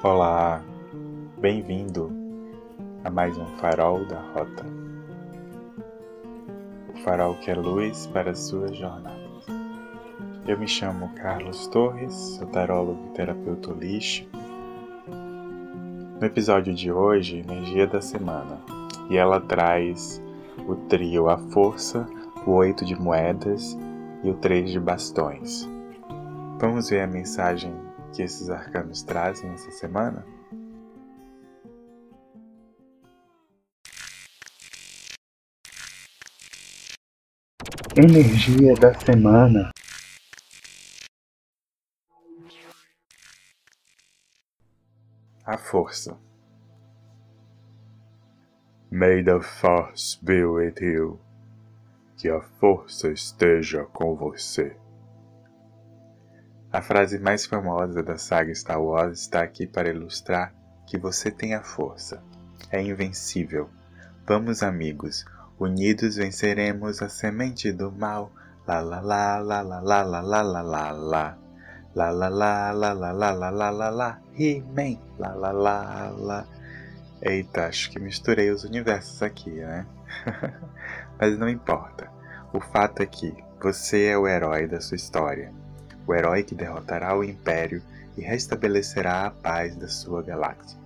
Olá, bem-vindo a mais um Farol da Rota. O farol que é luz para as suas jornadas. Eu me chamo Carlos Torres, sou tarólogo e terapeuta holístico. No episódio de hoje, energia da semana, e ela traz o trio A Força, o Oito de Moedas e o Três de Bastões. Vamos ver a mensagem que esses arcanos trazem essa semana? Energia da semana. A força. May the force be with you. Que a força esteja com você. A frase mais famosa da saga Star Wars está aqui para ilustrar que você tem a força. É invencível. Vamos, amigos, unidos venceremos a semente do mal. La la la la la la la la la la la. La la la la la la la la la la. He-Man. La la la la. Eita, acho que misturei os universos aqui, né? Mas não importa. O fato é que você é o herói da sua história o herói que derrotará o Império e restabelecerá a paz da sua galáxia.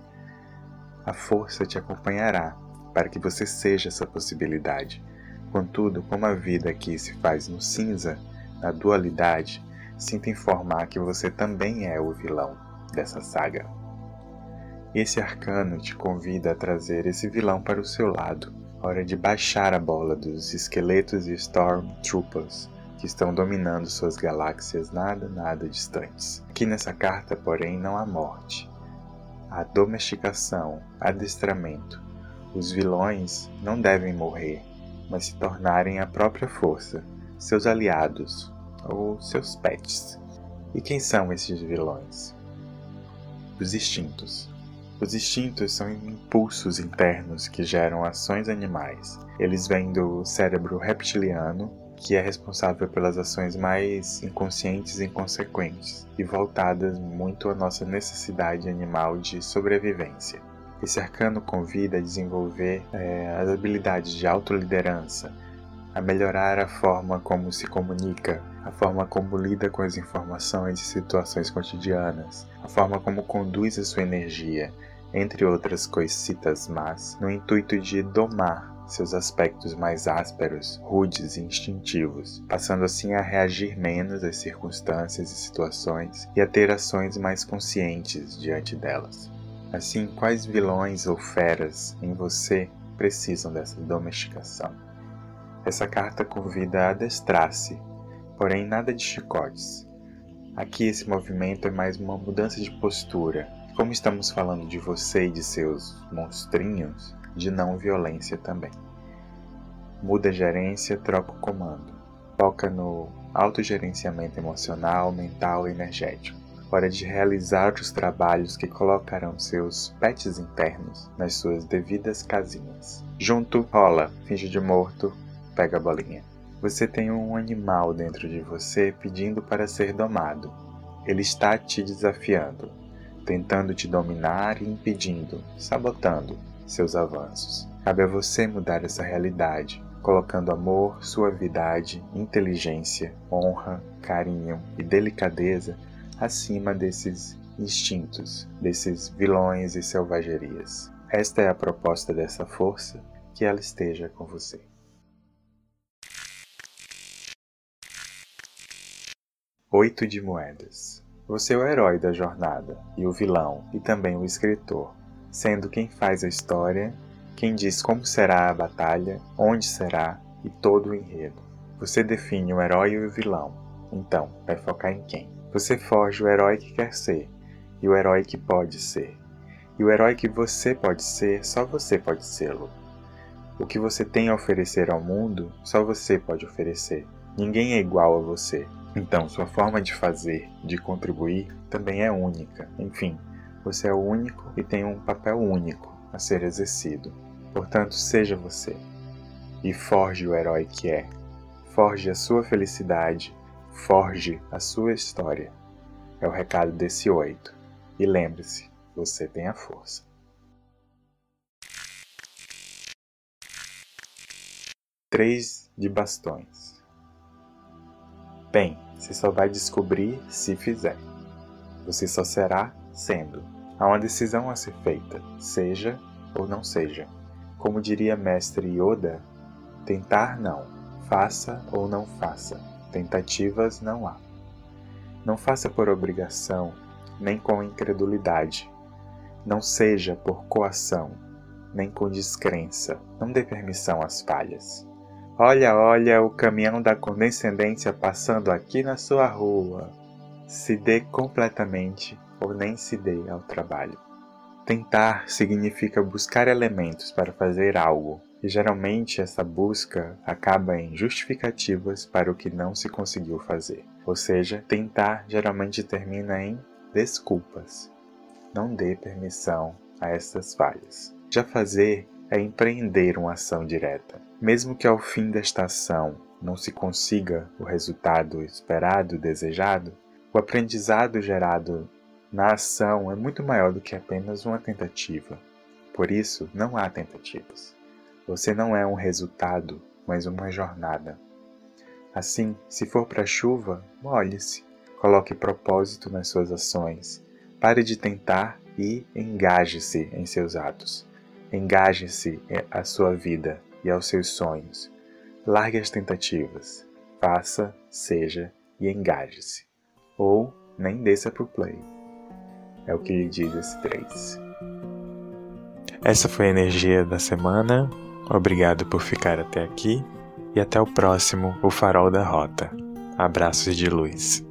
A força te acompanhará para que você seja essa possibilidade. Contudo, como a vida aqui se faz no cinza, na dualidade, sinto informar que você também é o vilão dessa saga. Esse arcano te convida a trazer esse vilão para o seu lado. Hora de baixar a bola dos esqueletos e Stormtroopers que estão dominando suas galáxias nada, nada distantes. Aqui nessa carta, porém, não há morte. Há domesticação, adestramento. Os vilões não devem morrer, mas se tornarem a própria força, seus aliados ou seus pets. E quem são esses vilões? Os instintos. Os instintos são impulsos internos que geram ações animais. Eles vêm do cérebro reptiliano que é responsável pelas ações mais inconscientes e inconsequentes e voltadas muito à nossa necessidade animal de sobrevivência. Esse arcano convida a desenvolver é, as habilidades de autoliderança, a melhorar a forma como se comunica, a forma como lida com as informações e situações cotidianas, a forma como conduz a sua energia, entre outras coisitas más, no intuito de domar seus aspectos mais ásperos, rudes e instintivos, passando assim a reagir menos às circunstâncias e situações e a ter ações mais conscientes diante delas. Assim, quais vilões ou feras em você precisam dessa domesticação? Essa carta convida a adestrar-se, porém nada de chicotes. Aqui esse movimento é mais uma mudança de postura. Como estamos falando de você e de seus monstrinhos, de não violência também. Muda a gerência, troca o comando. Foca no autogerenciamento emocional, mental e energético. Hora de realizar os trabalhos que colocarão seus pets internos nas suas devidas casinhas. Junto, rola, finge de morto, pega a bolinha. Você tem um animal dentro de você pedindo para ser domado. Ele está te desafiando, tentando te dominar e impedindo, sabotando, seus avanços. Cabe a você mudar essa realidade, colocando amor, suavidade, inteligência, honra, carinho e delicadeza acima desses instintos, desses vilões e selvagerias. Esta é a proposta dessa força, que ela esteja com você. Oito de moedas. Você é o herói da jornada, e o vilão, e também o escritor sendo quem faz a história, quem diz como será a batalha, onde será e todo o enredo. Você define o herói e o vilão, então vai focar em quem? Você forja o herói que quer ser e o herói que pode ser. E o herói que você pode ser, só você pode sê-lo. O que você tem a oferecer ao mundo, só você pode oferecer. Ninguém é igual a você. Então, sua forma de fazer, de contribuir, também é única. Enfim, você é único e tem um papel único a ser exercido. Portanto, seja você e forge o herói que é. Forge a sua felicidade, forge a sua história. É o recado desse oito. E lembre-se, você tem a força. Três de bastões. Bem, você só vai descobrir se fizer. Você só será sendo. Há uma decisão a ser feita, seja ou não seja. Como diria mestre Yoda, tentar não, faça ou não faça. Tentativas não há. Não faça por obrigação, nem com incredulidade. Não seja por coação, nem com descrença. Não dê permissão às falhas. Olha, olha o caminhão da condescendência passando aqui na sua rua. Se dê completamente ou nem se dê ao trabalho. Tentar significa buscar elementos para fazer algo, e geralmente essa busca acaba em justificativas para o que não se conseguiu fazer. Ou seja, tentar geralmente termina em desculpas. Não dê permissão a essas falhas. Já fazer é empreender uma ação direta. Mesmo que ao fim desta ação não se consiga o resultado esperado, desejado, o aprendizado gerado na ação é muito maior do que apenas uma tentativa. Por isso, não há tentativas. Você não é um resultado, mas uma jornada. Assim, se for para a chuva, molhe-se. Coloque propósito nas suas ações. Pare de tentar e engaje-se em seus atos. Engaje-se à sua vida e aos seus sonhos. Largue as tentativas. Faça, seja e engaje-se. Ou nem desça para o play. É o que lhe diz esse 3. Essa foi a energia da semana. Obrigado por ficar até aqui e até o próximo O Farol da Rota. Abraços de luz.